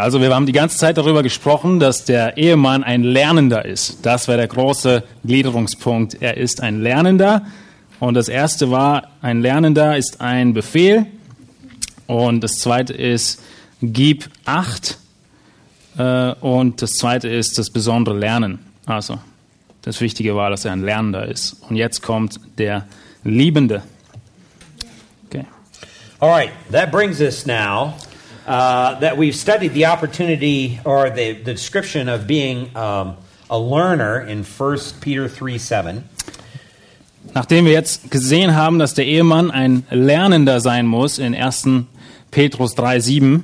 Also wir haben die ganze Zeit darüber gesprochen, dass der Ehemann ein Lernender ist. Das war der große Gliederungspunkt. Er ist ein Lernender. Und das erste war, ein Lernender ist ein Befehl. Und das zweite ist, gib Acht. Äh, Und das zweite ist das besondere Lernen. Also, das Wichtige war, dass er ein Lernender ist. Und jetzt kommt der Liebende. Okay. All right, that brings us now uh, that we've studied the opportunity or the, the description of being um, a learner in 1 Peter 3 7. Nachdem wir jetzt gesehen haben, dass der Ehemann ein Lernender sein muss in 1. Petrus 3,7,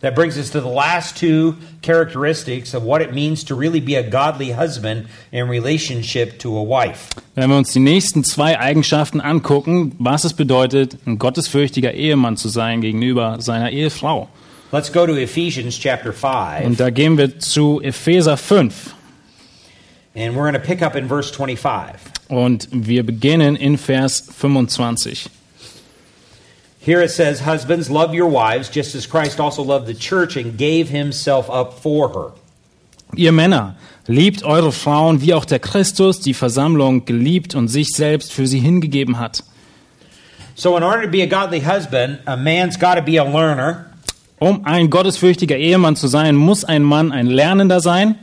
That brings us to the last two characteristics of what it means to really be a godly husband in relationship to a wife. wenn wir uns die nächsten zwei Eigenschaften angucken, was es bedeutet, ein gottesfürchtiger Ehemann zu sein gegenüber seiner Ehefrau. Let's go to Ephesians chapter 5, Und da gehen wir zu Epheser 5 and we're going to pick up in verse 25. und wir beginnen in Vers 25. Here it says, Husbands, love your wives, just as Christ also loved the church and gave himself up for her. Ihr Männer, liebt eure Frauen, wie auch der Christus die Versammlung geliebt und sich selbst für sie hingegeben hat. So, in order to be a godly husband, a man's got to be a learner. Um ein gottesfürchtiger Ehemann zu sein, muss ein Mann ein Lernender sein.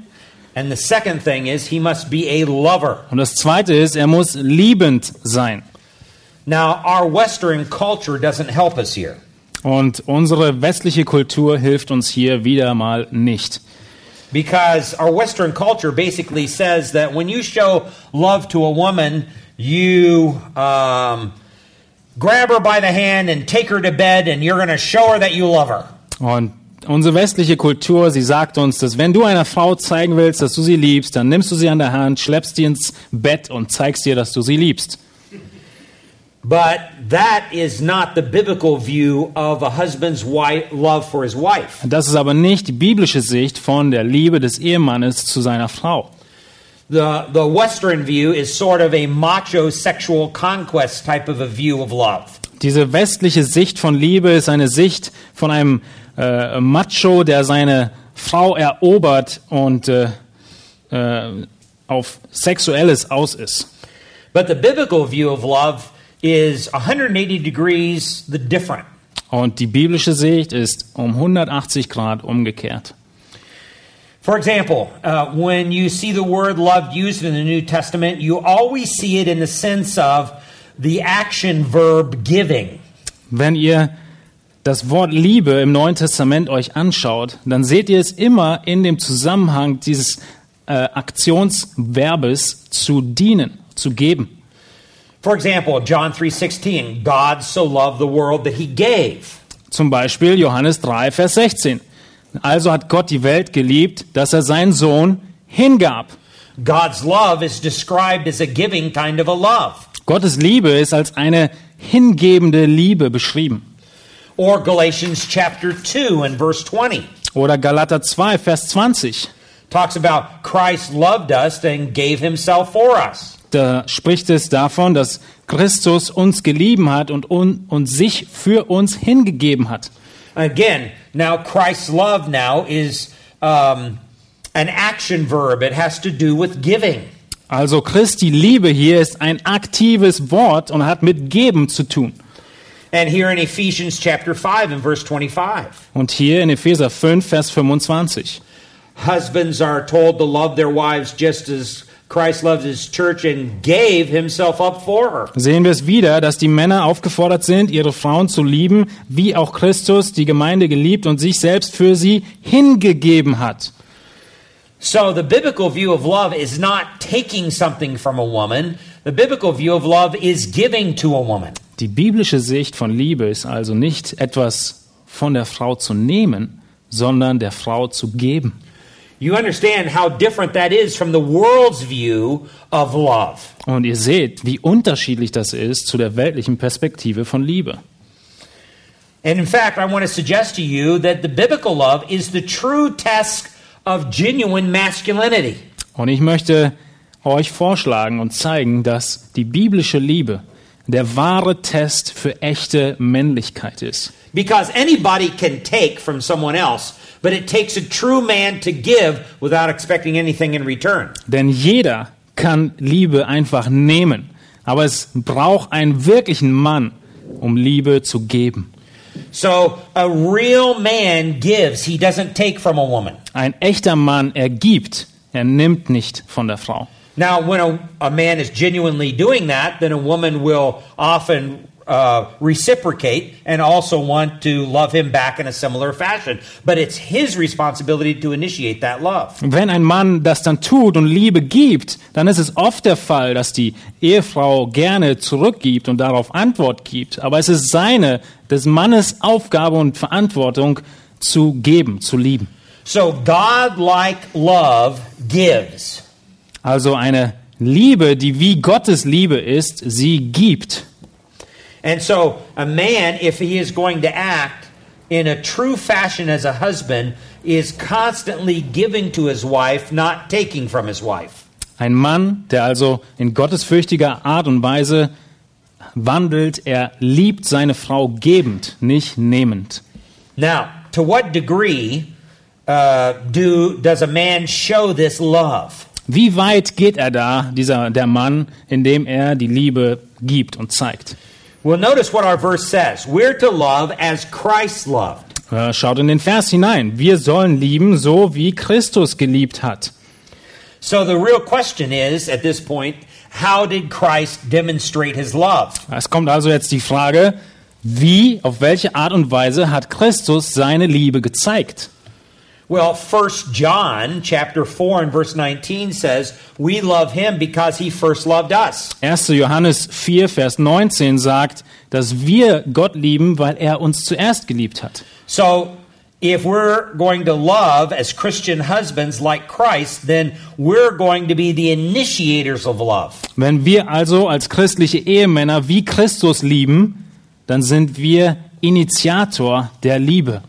And the second thing is, he must be a lover. Und das Zweite ist, er muss liebend sein. Now, our Western culture doesn't help us here. Und unsere westliche Kultur hilft uns hier wieder mal nicht. Because our Western culture basically says that when you show love to a woman, you um, grab her by the hand and take her to bed, and you're going to show her that you love her. Und unsere westliche Kultur, sie sagt uns, dass wenn du einer Frau zeigen willst, dass du sie liebst, dann nimmst du sie an der Hand, schleppst sie ins Bett und zeigst ihr, dass du sie liebst. But that is not the biblical view of a husband's wife, love for his wife. Das ist aber nicht die biblische Sicht von der Liebe des Ehemannes zu seiner Frau. The, the Western view is sort of a macho sexual conquest type of a view of love. Diese westliche Sicht von Liebe ist eine Sicht von einem äh, Macho, der seine Frau erobert und äh, äh, auf Sexuelles aus ist. But the biblical view of love is 180 degrees the different. Und die biblische Sicht ist um 180 Grad umgekehrt. For example, uh, when you see the word love used in the New Testament, you always see it in the sense of the action verb giving. Wenn ihr das Wort Liebe im Neuen Testament euch anschaut, dann seht ihr es immer in dem Zusammenhang dieses äh, Aktionsverbes zu dienen, zu geben. For example, John 3:16, God so loved the world that he gave. Zum Beispiel Johannes 3, Vers 16. Also hat Gott die Welt geliebt, dass er seinen Sohn hingab. God's love is described as a giving kind of a love. Gottes Liebe ist als eine hingebende Liebe beschrieben. Or Galatians chapter 2 and verse 20 Oder Galater 2, Vers 20. talks about Christ loved us and gave himself for us. Da spricht es davon, dass Christus uns gelieben hat und, un, und sich für uns hingegeben hat. Again, now Christ's love now is um, an action verb. It has to do with giving. Also Christi Liebe hier ist ein aktives Wort und hat mit Geben zu tun. And here in Ephesians chapter 5 and verse 25, Und hier in Epheser 5, Vers 25. husbands are told to love their wives just as Christ loved his church and gave himself up for her. Sehen wir es wieder, dass die Männer aufgefordert sind, ihre Frauen zu lieben, wie auch Christus die Gemeinde geliebt und sich selbst für sie hingegeben hat. So the biblical view of love is not taking something from a woman. The biblical view of love is giving to a woman. Die biblische Sicht von Liebe ist also nicht etwas von der Frau zu nehmen, sondern der Frau zu geben. You understand how different that is from the world's view of love. Und ihr seht, wie unterschiedlich das ist zu der weltlichen Perspektive von Liebe. And in fact, I want to suggest to you that the biblical love is the true test of genuine masculinity. Und ich möchte euch vorschlagen und zeigen, dass die biblische Liebe der wahre Test für echte Männlichkeit ist. Because anybody can take from someone else, but it takes a true man to give without expecting anything in return. Denn jeder kann Liebe einfach nehmen, aber es braucht einen wirklichen Mann, um Liebe zu geben. So a real man gives, he doesn't take from a woman. Ein echter Mann, er gibt, er nimmt nicht von der Frau. Now, when a, a man is genuinely doing that, then a woman will often uh, reciprocate and also want to love him back in a similar fashion. But it's his responsibility to initiate that love. Wenn ein Mann das dann tut und Liebe gibt, dann ist es oft der Fall, dass die Ehefrau gerne zurückgibt und darauf Antwort gibt. Aber es ist seine, des Mannes Aufgabe und Verantwortung zu geben, zu lieben. So, God-like love gives. Also eine Liebe, die wie Gottes Liebe ist, sie gibt. And so, a man, if he is going to act in a true fashion as a husband, is constantly giving to his wife, not taking from his wife. Ein Mann, der also in gottesfürchtiger Art und Weise wandelt, er liebt seine Frau gebend, nicht nehmend. Now, to what degree uh, do does a man show this love? Wie weit geht er da, dieser der Mann, indem er die Liebe gibt und zeigt? Well, notice what our verse says. We're to love as Christ loved. Schaut in den Vers hinein. Wir sollen lieben, so wie Christus geliebt hat. So the real question is at this point, how did Christ demonstrate his love? Es kommt also jetzt die Frage, wie, auf welche Art und Weise hat Christus seine Liebe gezeigt? Well, 1 John chapter 4 and verse 19 says, "We love him because he first loved us." 1. Johannes 4, Vers 19 sagt, dass wir Gott lieben, weil er uns zuerst geliebt hat. So, if we're going to love as Christian husbands like Christ, then we're going to be the initiators of love. Wenn wir also als christliche Ehemänner wie Christus lieben, dann sind wir Initiator der Liebe.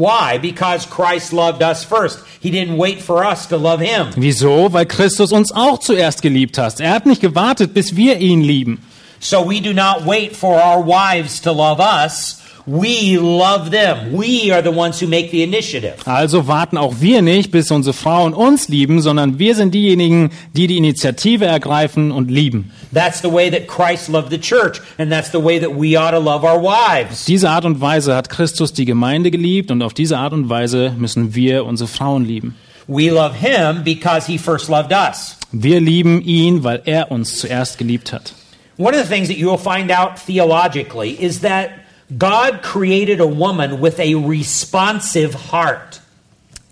Why? Because Christ loved us first. He didn't wait for us to love him. Wieso? Weil Christus uns auch zuerst geliebt hat. Er hat nicht gewartet, bis wir ihn lieben. So we do not wait for our wives to love us. We love them. We are the ones who make the initiative. Also warten auch wir nicht, bis unsere Frauen uns lieben, sondern wir sind diejenigen, die die Initiative ergreifen und lieben. That's the way that Christ loved the church, and that's the way that we ought to love our wives. Diese Art und Weise hat Christus die Gemeinde geliebt und auf diese Art und Weise müssen wir unsere Frauen lieben. We love him because he first loved us. Wir lieben ihn, weil er uns zuerst geliebt hat. One of the things that you will find out theologically is that God created a woman with a responsive heart.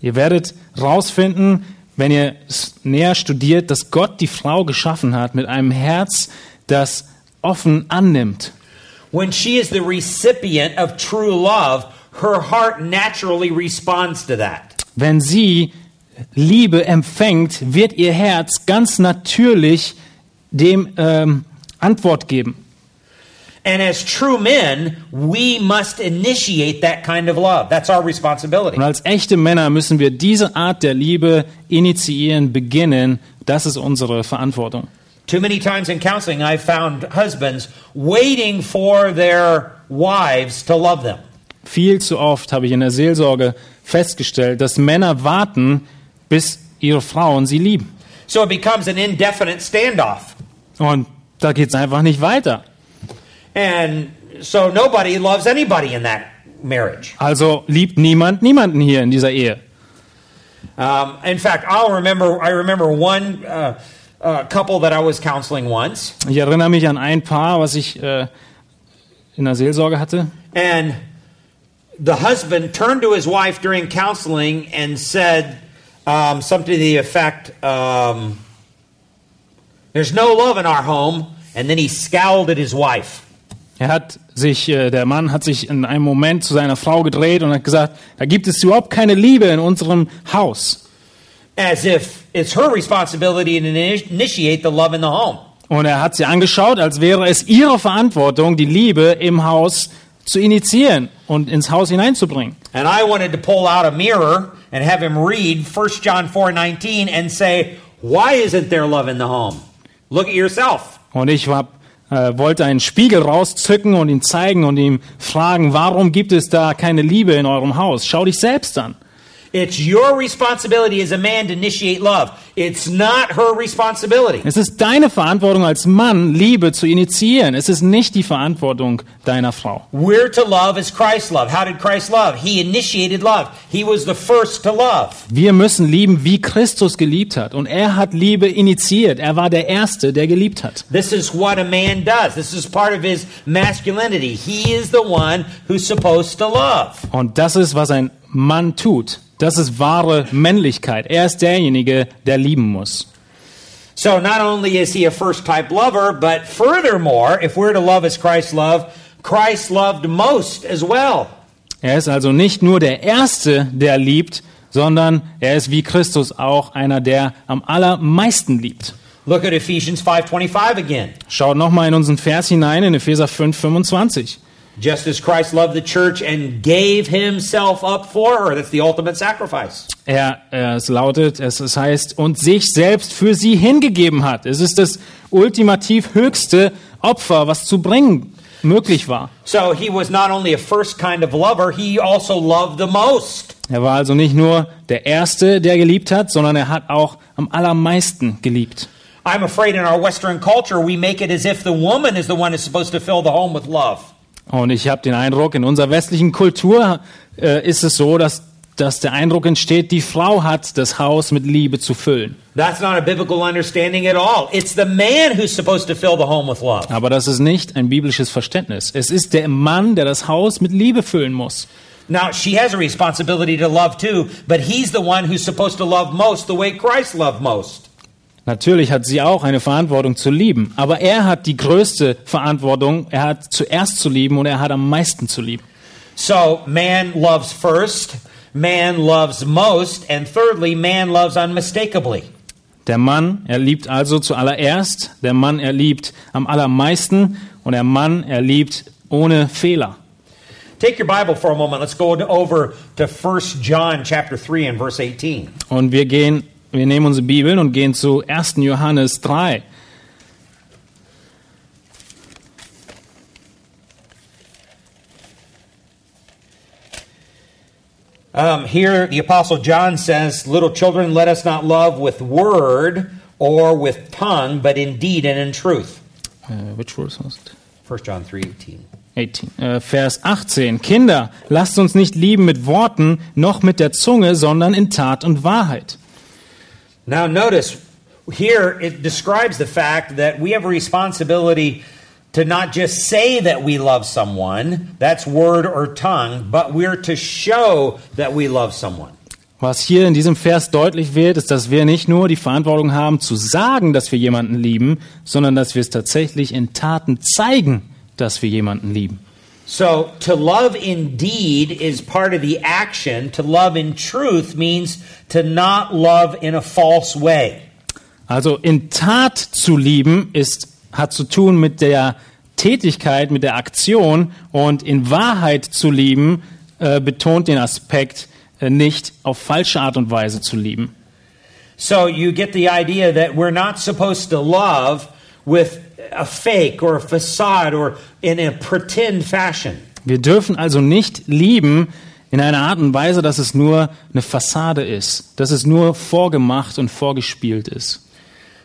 Ihr werdet rausfinden, wenn ihr näher studiert, dass Gott die Frau geschaffen hat mit einem Herz, das offen annimmt. When she is the recipient of true love, her heart naturally responds to that. Wenn sie Liebe empfängt, wird ihr Herz ganz natürlich dem ähm, Antwort geben. And as true men, we must initiate that kind of love. That's our responsibility. Und als echte Männer müssen wir diese Art der Liebe initiieren, beginnen. Das ist unsere Verantwortung. Too many times in counseling, I've found husbands waiting for their wives to love them. Viel zu oft habe ich in der Seelsorge festgestellt, dass Männer warten, bis ihre Frauen sie lieben. So it becomes an indefinite standoff. Und da geht es einfach nicht weiter. And so nobody loves anybody in that marriage. Also liebt niemand niemanden hier in dieser Ehe. Um, in fact, I'll remember. I remember one uh, uh, couple that I was counseling once, Ich erinnere mich an ein Paar, was ich äh, in der Seelsorge hatte. and the husband turned to his wife during counseling and said um, something to the effect, um, "There's no love in our home," and then he scowled at his wife. Er hat sich, äh, der Mann hat sich in einem Moment zu seiner Frau gedreht und hat gesagt, da gibt es überhaupt keine Liebe in unserem Haus. as if it's her responsibility to ini- initiate the love in the home. Und er hat sie angeschaut, als wäre es ihre Verantwortung, die Liebe im Haus zu initiieren und ins Haus hineinzubringen. And I wanted to pull out a mirror and have him read 1 John 4:19 and say, "Why isn't there love in the home? Look at yourself." Und ich hab, äh, wollte einen Spiegel rauszücken und ihn zeigen und ihm fragen, warum gibt es da keine Liebe in eurem Haus? Schau dich selbst an. It's your responsibility as a man to initiate love. It's not her responsibility. Es ist deine Verantwortung als Mann, Liebe zu initiieren. Es ist nicht die Verantwortung deiner Frau. We're to love as Christ loved. How did Christ love? He initiated love. He was the first to love. Wir müssen lieben, wie Christus geliebt hat. Und er hat Liebe initiiert. Er war der Erste, der geliebt hat. This is what a man does. This is part of his masculinity. He is the one who's supposed to love. Und das ist, was ein Mann tut. Das ist wahre Männlichkeit. Er ist derjenige, der lieben muss. So not only is he a first type lover, but furthermore, if we're to love as Christ loved, Christ loved most as well. Er ist also nicht nur der Erste, der liebt, sondern er ist wie Christus auch einer, der am allermeisten liebt. Look at Ephesians 5:25 again. Schaut nochmal in unseren Vers hinein in Epheser 5, 25. Just as Christ loved the church and gave himself up for her. That's the ultimate sacrifice. Er, es lautet, es, es heißt, und sich selbst für sie hingegeben hat. Es ist das ultimativ höchste Opfer, was zu bringen möglich war. So he was not only a first kind of lover, he also loved the most. Er war also nicht nur der Erste, der geliebt hat, sondern er hat auch am allermeisten geliebt. I'm afraid in our Western culture, we make it as if the woman is the one who's supposed to fill the home with love. Und ich habe den Eindruck, in unserer westlichen Kultur äh, ist es so, dass, dass der Eindruck entsteht, die Frau hat das Haus mit Liebe zu füllen. That's not a biblical understanding at all. It's the man who's supposed to fill the home with love. Aber das ist nicht ein biblisches Verständnis. Es ist der Mann, der das Haus mit Liebe füllen muss. Now, she has a responsibility to love too, but he's the one who's supposed to love most the way Christ loved most. Natürlich hat sie auch eine Verantwortung zu lieben, aber er hat die größte Verantwortung. Er hat zuerst zu lieben und er hat am meisten zu lieben. So, man loves first, man loves most, and thirdly, man loves unmistakably. Der Mann, er liebt also zuallererst, der Mann, er liebt am allermeisten und der Mann, er liebt ohne Fehler. Take your Bible for a moment. Let's go over to 1 John chapter 3 and verse 18. Und wir gehen, wir nehmen unsere Bibeln und gehen zu 1. Johannes 3. Um, here, the Apostle John says, Little children, let us not love with word or with tongue, but in deed and in truth. Äh, which verse was it? 1 John 3 18. 18. Äh, Vers 18. Kinder, lasst uns nicht lieben mit Worten, noch mit der Zunge, sondern in Tat und Wahrheit. Now, notice here it describes the fact that we have a responsibility to not just say that we love someone, that's word or tongue, but we're to show that we love someone. Was hier in diesem Vers deutlich wird, ist, dass wir nicht nur die Verantwortung haben zu sagen, dass wir jemanden lieben, sondern dass wir es tatsächlich in Taten zeigen, dass wir jemanden lieben. So, to love indeed is part of the action. To love in truth means to not love in a false way. Also in Tat zu lieben ist, hat zu tun mit der Tätigkeit, mit der Aktion und in Wahrheit zu lieben äh, betont den Aspekt, äh, nicht auf falsche Art und Weise zu lieben. So, you get the idea that we're not supposed to love with a fake or a facade or in a pretend fashion. Wir dürfen also nicht lieben in einer Art und Weise, dass es nur eine Fassade ist, dass es nur vorgemacht und vorgespielt ist.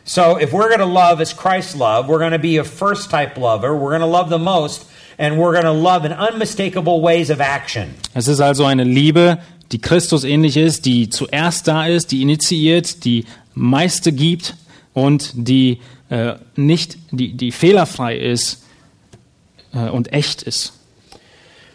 So, if we're going to love as Christ loved, we're going to be a first type lover, we're going to love the most, and we're going to love in unmistakable ways of action. Es ist also eine Liebe, die Christus ähnlich ist, die zuerst da ist, die initiiert, die meiste gibt und die äh, nicht, die, die fehlerfrei ist äh, und echt ist.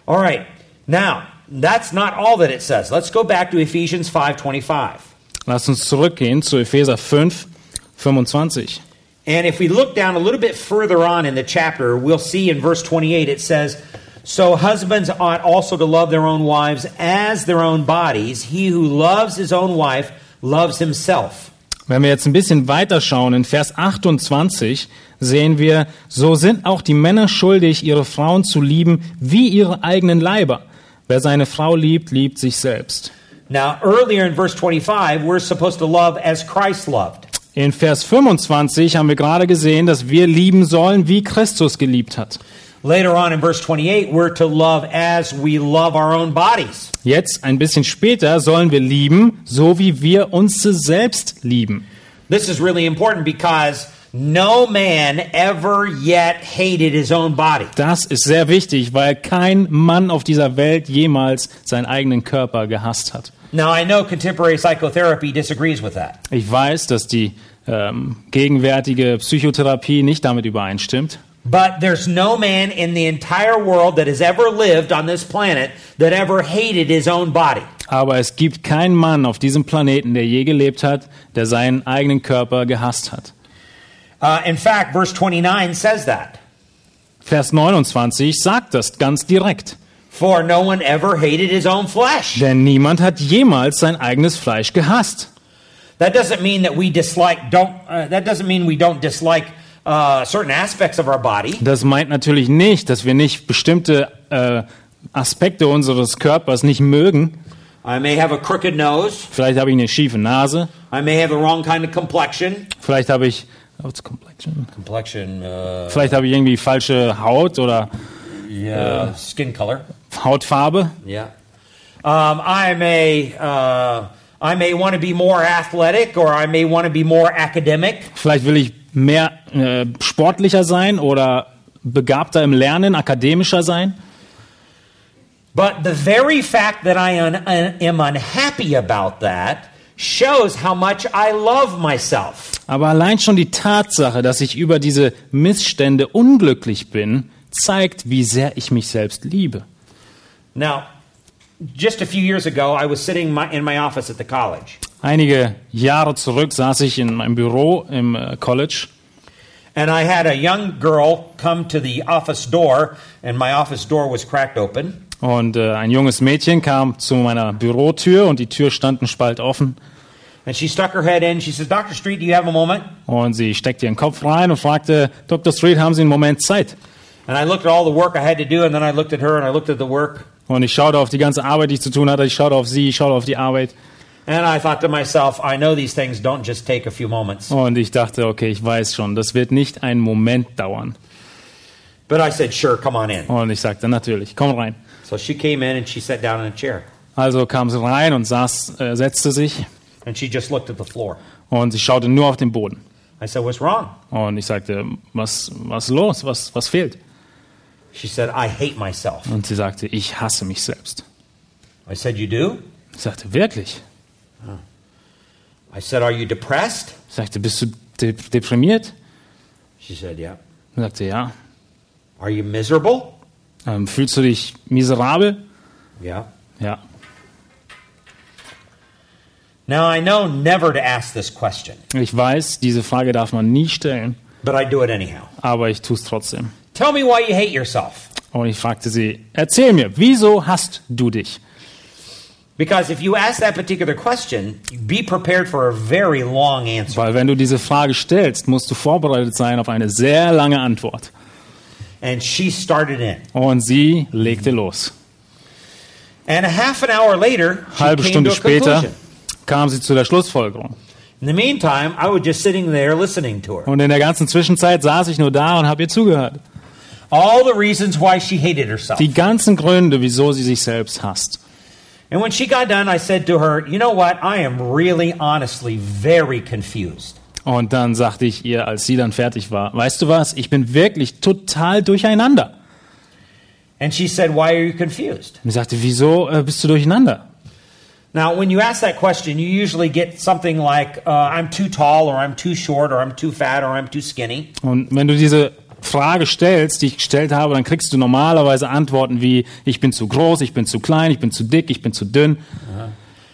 All right. Now, that's not all that it says. Let's go back to Ephesians 5:25. Lass uns zurückgehen zu Epheser 5, 25. And if we look down a little bit further on in the chapter, we'll see in verse 28 it says, So husbands ought also to love their own wives as their own bodies. He who loves his own wife loves himself. Wenn wir jetzt ein bisschen weiterschauen, in Vers 28 sehen wir, so sind auch die Männer schuldig, ihre Frauen zu lieben wie ihre eigenen Leiber. Wer seine Frau liebt, liebt sich selbst. Now, earlier in verse 25, we're supposed to love as Christ loved. In Vers 25 haben wir gerade gesehen, dass wir lieben sollen, wie Christus geliebt hat. Later on in verse 28, we're to love as we love our own bodies. Jetzt, ein bisschen später, sollen wir lieben, so wie wir uns selbst lieben. This is really important because no man ever yet hated his own body. Das ist sehr wichtig, weil kein Mann auf dieser Welt jemals seinen eigenen Körper gehasst hat. Now, I know contemporary psychotherapy disagrees with that. Ich weiß, dass die ähm, gegenwärtige Psychotherapie nicht damit übereinstimmt. But there's no man in the entire world that has ever lived on this planet that ever hated his own body. Aber es gibt keinen Mann auf diesem Planeten, der je gelebt hat, der seinen eigenen Körper gehasst hat. Uh, in fact, verse 29 says that. Vers 29 sagt das ganz direkt. For no one ever hated his own flesh. Denn niemand hat jemals sein eigenes Fleisch gehasst. That doesn't mean that we dislike don't. Uh, that doesn't mean we don't dislike uh, certain aspects of our body. Das meint natürlich nicht, dass wir nicht bestimmte äh, Aspekte unseres Körpers nicht mögen. I may have a crooked nose. Vielleicht habe ich eine schiefe Nase. I may have the wrong kind of complexion. Vielleicht habe ich what's complexion? Complexion. Uh, Vielleicht habe ich irgendwie falsche Haut oder yeah. Skin color. Hautfarbe. Yeah. Um, I may. Uh, I may want to be more athletic, or I may want to be more academic. Vielleicht will ich mehr äh, sportlicher sein oder begabter im Lernen, akademischer sein. But the very fact that I un- un- am unhappy about that shows how much I love myself. Aber allein schon die Tatsache, dass ich über diese Missstände unglücklich bin, zeigt, wie sehr ich mich selbst liebe. Now, just a few years ago, I was sitting my, in my office at the college, Einige Jahre zurück saß ich in meinem Büro im äh, College and I had a young girl come to the office door, and my office door was cracked open. und äh, ein junges Mädchen kam zu meiner Bürotür und die Tür stand ein Spalt offen And she stuck her head in. She says, Dr. Street, do you have a moment? und sie steckte ihren Kopf rein und fragte, Dr. Street, haben Sie einen Moment Zeit? And I looked at all the work I had to do, and then I looked at her and I looked at the work. Und ich schaute auf die ganze Arbeit, die ich zu tun hatte, ich schaute auf sie, ich schaute auf die Arbeit And I thought to myself, I know these things don't just take a few moments. und ich dachte, okay, ich weiß schon, das wird nicht einen Moment dauern. But I said, sure, come on in. Und ich sagte, natürlich, komm rein. So she came in and she sat down in a chair. Also kam sie rein und saß, äh, setzte sich And she just looked at the floor. und sie schaute nur auf den Boden. I said, What's wrong? Und ich sagte, was, was ist los? Was, was fehlt? She said, I hate myself. Und sie sagte, ich hasse mich selbst. I said, You do? Ich sagte, wirklich? I said, Are you depressed? Ich sagte, bist du de deprimiert? She said, Yeah. Ich sagte, ja. Are you miserable? Ähm, fühlst du dich miserabel? Yeah. Ja. Now I know never to ask this question, Ich weiß, diese Frage darf man nie stellen, but I do it anyhow. aber ich tue es trotzdem. Tell me why you hate yourself. Und ich fragte sie, erzähl mir, wieso hast du dich? Because if you ask that particular question, be prepared for a very long answer. Weil wenn du diese Frage stellst, musst du vorbereitet sein auf eine sehr lange Antwort. And she started in. Und sie legte los. And a half an hour later, she Halbe came Stunde to a später conclusion. kam sie zu der Schlussfolgerung. In the meantime, I was just sitting there listening to her. Und in der ganzen Zwischenzeit saß ich nur da und habe ihr zugehört. All the reasons why she hated herself. Die ganzen Gründe, wieso sie sich selbst hasst. And when she got done, I said to her, You know what? I am really, honestly, very confused. Und dann sagte ich ihr, als sie dann fertig war, weißt du was, ich bin wirklich total durcheinander. And she said, Why are you confused? Und ich sagte, wieso äh, bist du durcheinander? Now, when you ask that question, you usually get something like, uh, I'm too tall, or I'm too short, or I'm too fat, or I'm too skinny. Und wenn du diese Frage stellst, die ich gestellt habe, dann kriegst du normalerweise Antworten wie, ich bin zu groß, ich bin zu klein, ich bin zu dick, ich bin zu dünn,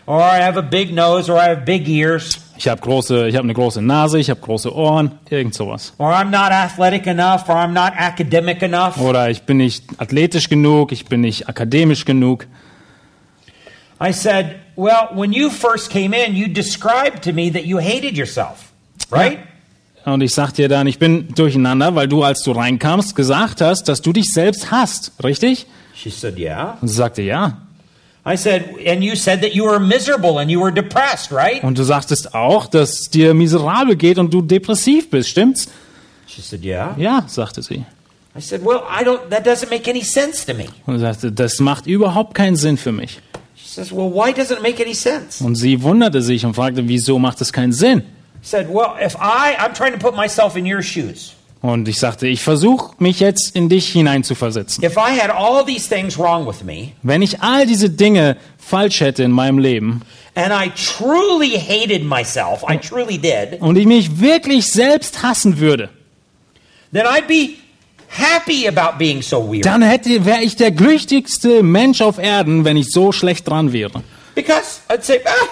Or I have a big nose, or I have big ears, ich habe große, ich habe eine große Nase, ich habe große Ohren, irgend sowas. or I'm not athletic enough, or I'm not academic enough. Oder ich bin nicht athletisch genug, ich bin nicht akademisch genug. I said, Well, when you first came in, you described to me that you hated yourself, right? Und ich sagte dir dann, ich bin durcheinander, weil du, als du reinkamst, gesagt hast, dass du dich selbst hasst, richtig? She said, Yeah. Und sie sagte, ja. I said, And you said that you were miserable and you were depressed, right? Und du sagtest auch, dass es dir miserabel geht und du depressiv bist, stimmt's? She said, Yeah. Ja, sagte sie. I said, Well, I don't, that doesn't make any sense to me. Und sagte, das macht überhaupt keinen Sinn für mich. She says, Well, why doesn't it make any sense? Und sie wunderte sich und fragte, wieso macht das keinen Sinn? Said, Well, if I, I'm trying to put myself in your shoes. Und ich sagte, ich versuche mich jetzt in dich hineinzuversetzen. If I had all these things wrong with me, Wenn ich all diese Dinge falsch hätte in meinem Leben and I truly hated myself, I truly did, und ich mich wirklich selbst hassen würde, then I'd be happy about being so weird. dann wäre ich der glücklichste Mensch auf Erden, wenn ich so schlecht dran wäre. Because I'd say, ah,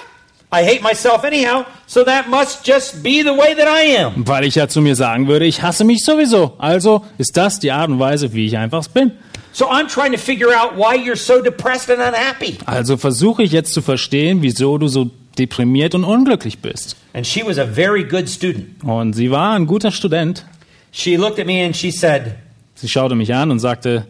I hate myself anyhow, so that must just be the way that I am. Weil ich ja zu mir sagen würde, ich hasse mich sowieso. Also ist das die Art und Weise, wie ich einfach bin. So I'm trying to figure out why you're so depressed and unhappy. Also versuche ich jetzt zu verstehen, wieso du so deprimiert und unglücklich bist. And she was a very good student. Und sie war ein guter Student. She looked at me and she said, Sie schaute mich an und sagte,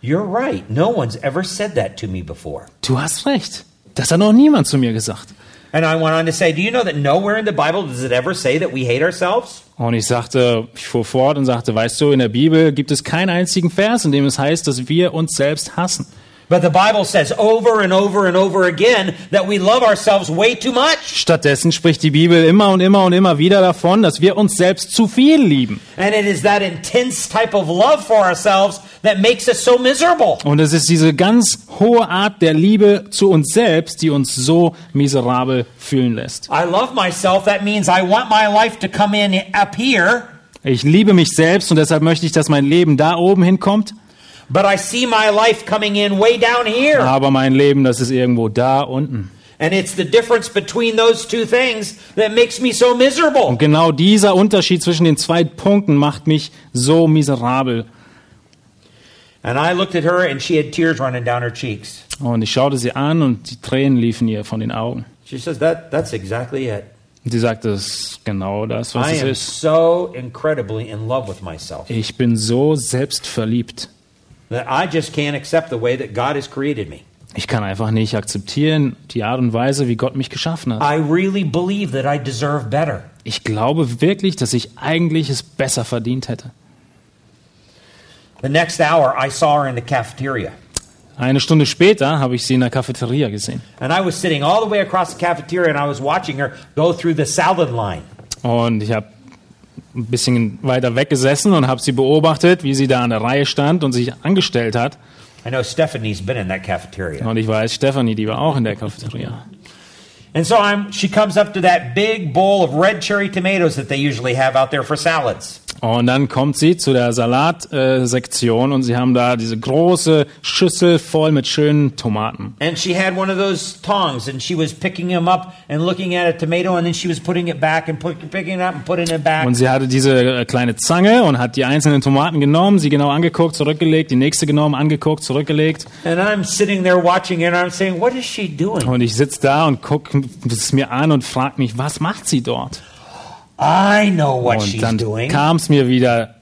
You're right. No one's ever said that to me before. du hast recht. Das hat noch niemand zu mir gesagt. And I went on to say, Do you know that nowhere in the Bible does it ever say that we hate ourselves? Und ich sagte, ich fuhr fort und sagte, weißt du, in der Bibel gibt es keinen einzigen Vers, in dem es heißt, dass wir uns selbst hassen. But the Bible says over and over and over again that we love ourselves way too much. Stattdessen spricht die Bibel immer und immer und immer wieder davon, dass wir uns selbst zu viel lieben. And it is that intense type of love for ourselves that makes us so miserable. Und es ist diese ganz hohe Art der Liebe zu uns selbst, die uns so miserabel fühlen lässt. I love myself. That means I want my life to come in up here, Ich liebe mich selbst und deshalb möchte ich, dass mein Leben da oben hinkommt. But I see my life coming in way down here. Aber mein Leben, das ist irgendwo da unten. And it's the difference between those two things that makes me so miserable. Und genau dieser Unterschied zwischen den zwei Punkten macht mich so miserabel. And I looked at her and she had tears running down her cheeks. Und ich schaute sie an und die Tränen liefen ihr von den Augen. She says, that, That's exactly it. Sie sagte, das ist genau das, was I es am ist. so incredibly in love with myself Ich bin so selbstverliebt. Ich kann einfach nicht akzeptieren die Art und Weise, wie Gott mich geschaffen hat. I really believe that I deserve better. Ich glaube wirklich, dass ich eigentlich es besser verdient hätte. The next hour, I saw her in the cafeteria. Eine Stunde später habe ich sie in der Cafeteria gesehen. And I was sitting all the way across the cafeteria and I was watching her go through the salad line. Und ich habe ein bisschen weiter weggesessen und habe sie beobachtet, wie sie da an der Reihe stand und sich angestellt hat. I know Stephanie's been in that cafeteria. Und ich weiß, Stephanie, die war auch in der Cafeteria. And so I'm, she comes up to that big bowl of red cherry tomatoes that they usually have out there for salads. Und dann kommt sie zu der Salatsektion äh, und sie haben da diese große Schüssel voll mit schönen Tomaten. And she had one of those tongs and she was picking them up and looking at a tomato and then she was putting it back and put, picking it up and putting it back. Und sie hatte diese äh, kleine Zange und hat die einzelnen Tomaten genommen, sie genau angeguckt, zurückgelegt, die nächste genommen, angeguckt, zurückgelegt. And I'm sitting there watching it and I'm saying, what is she doing? Und ich sitze da und gucke es mir an und frage mich, was macht sie dort? I know what Und she's dann doing. kam es mir wieder,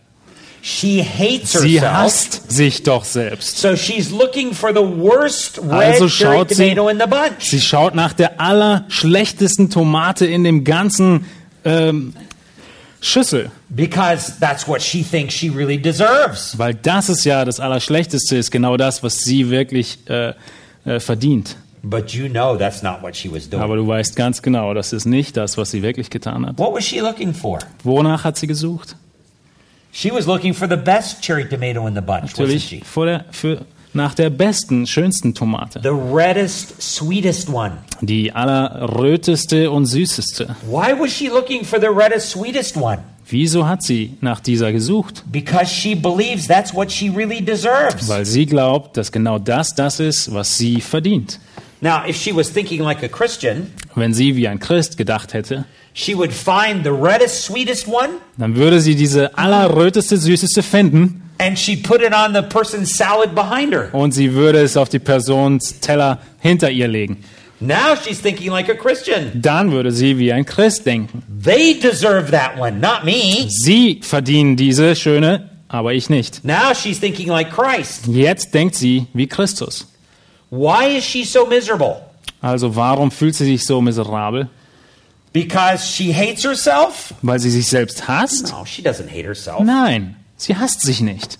She hates sie herself. hasst sich doch selbst. So she's looking for the worst red Also schaut sie- in the bunch. Sie schaut nach der allerschlechtesten Tomate in dem ganzen ähm, Schüssel. Because that's what she thinks she really deserves. Weil das ist ja das Allerschlechteste, ist genau das, was sie wirklich äh, äh, verdient. But you know that's not what she was doing. Aber du weißt ganz genau, das ist nicht das, was sie wirklich getan hat. What was she looking for? Wonach hat sie gesucht? She was looking for the best cherry tomato in the bunch, Natürlich she? vor der, für, nach der besten, schönsten Tomate. The reddest, sweetest one. Die allerröteste und süßeste. Why was she looking for the reddest, sweetest one? Wieso hat sie nach dieser gesucht? Because she believes that's what she really deserves. Weil sie glaubt, dass genau das das ist, was sie verdient. Now, if she was thinking like a Christian, Wenn sie wie ein Christ gedacht hätte, she would find the reddest, sweetest one dann würde sie diese allerröteste, süßeste finden and she'd put it on the person's salad behind her. und sie würde es auf die Persons Teller hinter ihr legen. Now she's thinking like a Christian. Dann würde sie wie ein Christ denken. They deserve that one, not me. Sie verdienen diese schöne, aber ich nicht. Now she's thinking like Christ. Jetzt denkt sie wie Christus. Why is she so miserable? Also warum fühlt sie sich so miserabel? Because she hates herself? Weil sie sich selbst hasst? No, she doesn't hate herself. Nein, sie hasst sich nicht.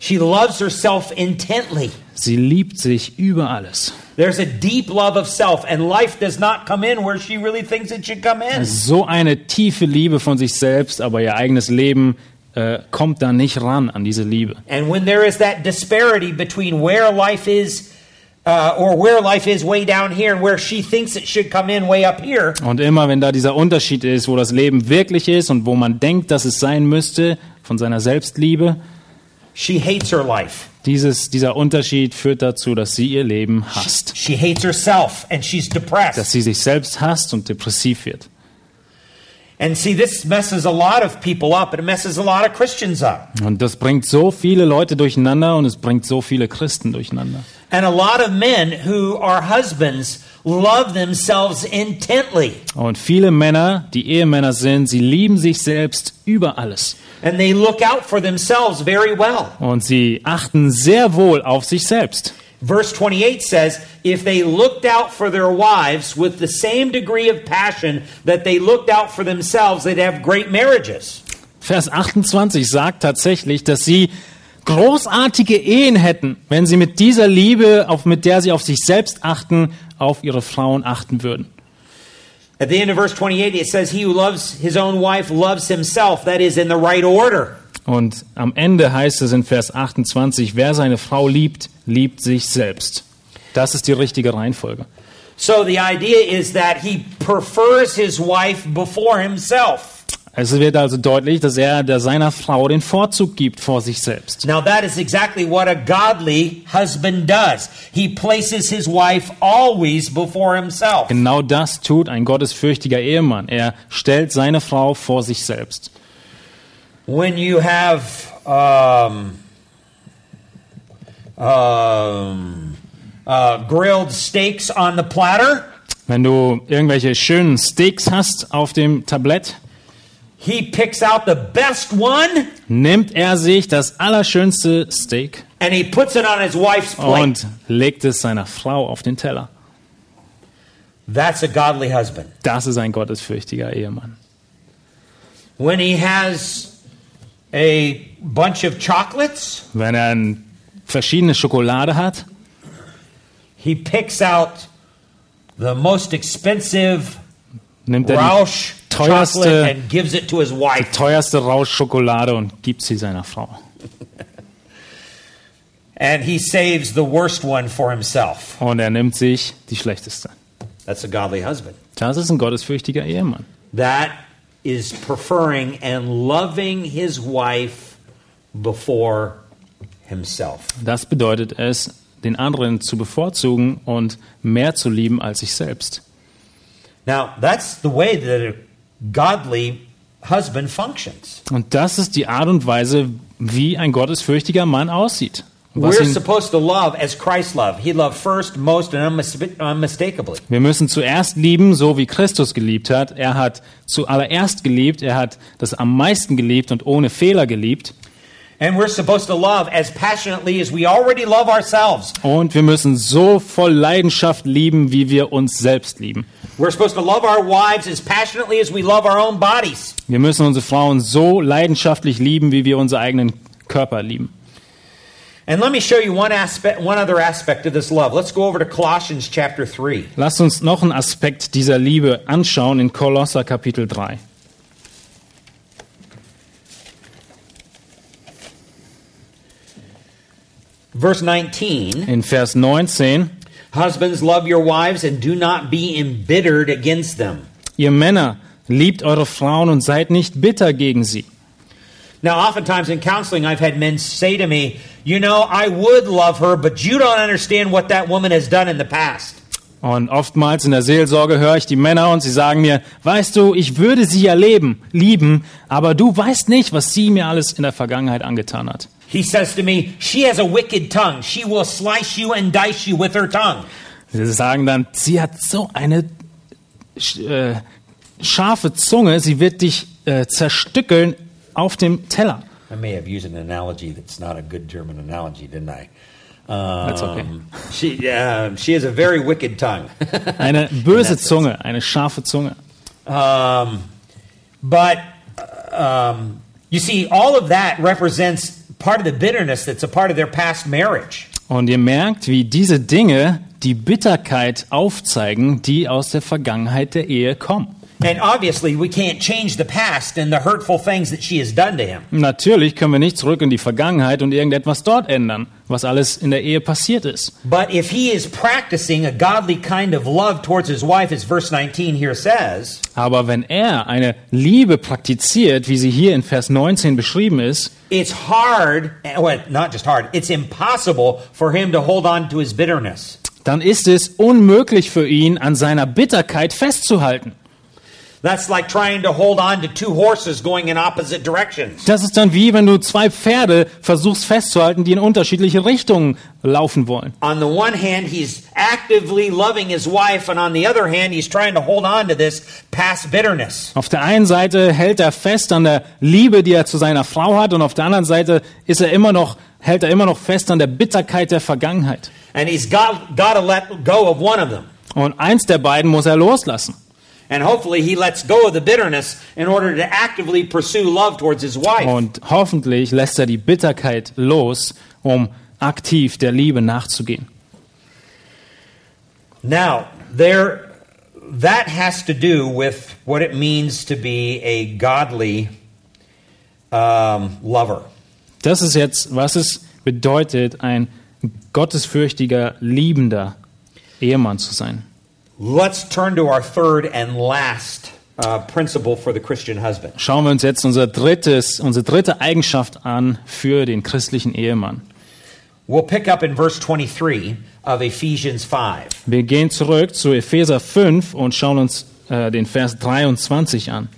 She loves herself intently. Sie liebt sich über alles. There's a deep love of self, and life does not come in where she really thinks it should come in. So eine tiefe Liebe von sich selbst, aber ihr eigenes Leben äh, kommt da nicht ran an diese Liebe. And when there is that disparity between where life is, uh, or where life is way down here, and where she thinks it should come in way up here, Und immer wenn da dieser Unterschied ist, wo das Leben wirklich ist und wo man denkt, dass es sein müsste, von seiner Selbstliebe, she hates her life. dieses, dieser Unterschied führt dazu, dass sie ihr Leben hasst. She hates herself, and she's Dass depressed. sie sich selbst hasst und depressiv wird. And see, this messes a lot of people up, and it messes a lot of Christians up. Und das bringt so viele Leute durcheinander und es bringt so viele Christen durcheinander. And a lot of men who are husbands love themselves intently. Und viele Männer, die Ehemänner sind, sie lieben sich selbst über alles. And they look out for themselves very well. Und sie achten sehr wohl auf sich selbst. Verse 28 says, If they looked out for their wives with the same degree of passion that they looked out for themselves, they'd have great marriages. Vers 28 sagt tatsächlich, dass sie großartige Ehen hätten, wenn sie mit dieser Liebe, auf, mit der sie auf sich selbst achten, auf ihre Frauen achten würden. At the end of verse 28, it says, He who loves his own wife loves himself. That is in the right order. Und am Ende heißt es in Vers 28, wer seine Frau liebt, liebt sich selbst. Das ist die richtige Reihenfolge. So the idea is that he prefers his wife before himself. Es wird also deutlich, dass er der seiner Frau den Vorzug gibt vor sich selbst. Now, that is exactly what a godly husband does. He places his wife always before himself. Genau das tut ein gottesfürchtiger Ehemann. Er stellt seine Frau vor sich selbst. When you have um, um, uh, grilled steaks on the platter, Wenn du irgendwelche schönen Steaks hast auf dem Tablett, he picks out the best one nimmt er sich das allerschönste Steak and he puts it on his wife's plate. und legt es seiner Frau auf den Teller. That's a godly husband. Das ist ein gottesfürchtiger Ehemann. When he has a bunch of chocolates, Wenn er verschiedene Schokolade hat, he picks out the most expensive nimmt er die teuerste, chocolate and gives it to his wife. teuerste Rauschschokolade und gibt sie seiner Frau. And he saves the worst one for himself. Und er nimmt sich die schlechteste. That's a godly husband. Das ist ein gottesfürchtiger Ehemann. That is preferring and loving his wife before himself. Das bedeutet es, den anderen zu bevorzugen und mehr zu lieben als sich selbst. Now, that's the way that godly husband functions. Und das ist die Art und Weise, wie ein gottesfürchtiger Mann aussieht. Was We're ihn, supposed to love as Christ loved. He loved first, most, and unmis- unmistakably. wir müssen zuerst lieben, so wie Christus geliebt hat. Er hat zuallererst geliebt, er hat das am meisten geliebt und ohne Fehler geliebt. And we're supposed to love as passionately as we already love ourselves. Und wir müssen so voll Leidenschaft lieben, wie wir uns selbst lieben. We're supposed to love our wives as passionately as we love our own bodies. Wir müssen unsere Frauen so leidenschaftlich lieben, wie wir unsere eigenen Körper lieben. And let me show you one aspect, one other aspect of this love. Let's go over to Colossians chapter 3. Lasst uns noch einen Aspekt dieser Liebe anschauen in Kolosser Kapitel 3. Verse 19 In Vers 19, Husbands, love your wives and do not be embittered against them. ihr Männer, liebt eure Frauen und seid nicht bitter gegen sie. Now, oftentimes in counseling, I've had men say to me, You know, I would love her, but you don't understand what that woman has done in the past. Und oftmals in der Seelsorge höre ich die Männer und sie sagen mir, weißt du, ich würde sie ja leben, lieben, aber du weißt nicht, was sie mir alles in der Vergangenheit angetan hat. He says to me, She has a wicked tongue. She will slice you and dice you with her tongue. Sie sagen dann, sie hat so eine äh, scharfe Zunge, sie wird dich äh, zerstückeln auf dem Teller. I may have used an analogy that's not a good German analogy, didn't I? Um, That's okay. She, uh, she has a very wicked tongue. Eine böse Zunge, eine scharfe Zunge. um, but um, you see, all of that represents part of the bitterness that's a part of their past marriage. Und ihr merkt, wie diese Dinge die Bitterkeit aufzeigen, die aus der Vergangenheit der Ehe kommen. And obviously, we can't change the past and the hurtful things that she has done to him. Natürlich können wir nicht zurück in die Vergangenheit und irgendetwas dort ändern, was alles in der Ehe passiert ist. But if he is practicing a godly kind of love towards his wife, as verse 19 here says, Aber wenn er eine Liebe praktiziert, wie sie hier in Vers 19 beschrieben ist, it's hard, well, not just hard, it's impossible for him to hold on to his bitterness. dann ist es unmöglich für ihn, an seiner Bitterkeit festzuhalten. That's like trying to hold on to two horses going in opposite directions. Das ist dann wie wenn du zwei Pferde versuchst festzuhalten, die in unterschiedliche Richtungen laufen wollen. On the one hand, he's actively loving his wife, and on the other hand, he's trying to hold on to this past bitterness. Auf der einen Seite hält er fest an der Liebe, die er zu seiner Frau hat, und auf der anderen Seite ist er immer noch, hält er immer noch fest an der Bitterkeit der Vergangenheit. And he's got, got to let go of one of them. Und eins der beiden muss er loslassen. And hopefully, he lets go of the bitterness in order to actively pursue love towards his wife. Und hoffentlich lässt er die Bitterkeit los, um aktiv der Liebe nachzugehen. Now, there, that has to do with what it means to be a godly um, lover. Das ist jetzt, was es bedeutet, ein gottesfürchtiger, liebender Ehemann zu sein. Let's turn to our third and last uh, principle for the Christian husband. Schauen wir uns jetzt unser drittes, unsere dritte Eigenschaft an für den christlichen Ehemann. We'll pick up in verse 23 of Ephesians 5. Wir gehen zurück zu Epheser 5 und schauen uns äh, den Vers 23 an.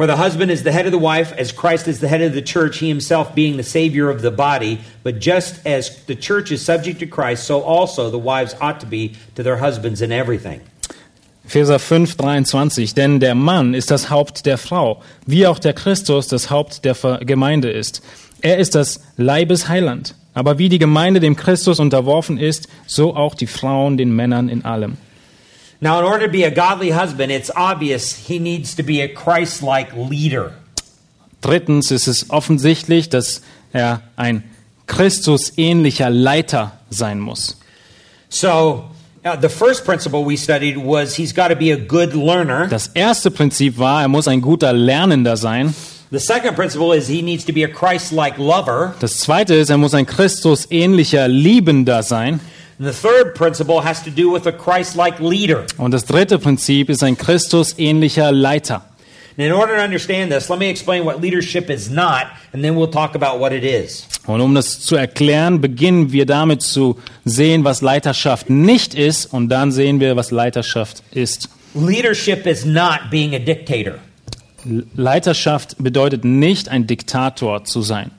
For the husband is the head of the wife, as Christ is the head of the church, he himself being the Savior of the body. But just as the church is subject to Christ, so also the wives ought to be to their husbands in everything. Epheser 5, 23. Denn der Mann ist das Haupt der Frau, wie auch der Christus das Haupt der Gemeinde ist. Er ist das Leibesheiland. Aber wie die Gemeinde dem Christus unterworfen ist, so auch die Frauen den Männern in allem. Now, in order to be a godly husband, it's obvious he needs to be a Christ like leader. Drittens ist es offensichtlich, dass er ein Christus-ähnlicher Leiter sein muss. So, uh, the first principle we studied was he's got to be a good learner. Das erste Prinzip war, er muss ein guter Lernender sein. The second principle is he needs to be a Christ like lover. Das zweite ist, er muss ein Christus-ähnlicher Liebender sein. And the third principle has to do with a Christ like leader. Und das dritte Prinzip ist ein Christus-ähnlicher Leiter. And in order to understand this, let me explain what leadership is not, and then we'll talk about what it is. Und um das zu erklären, beginnen wir damit zu sehen, was Leiterschaft nicht ist, und dann sehen wir, was Leiterschaft ist. Leadership is not being a dictator. Leiterschaft bedeutet nicht, ein Diktator zu sein.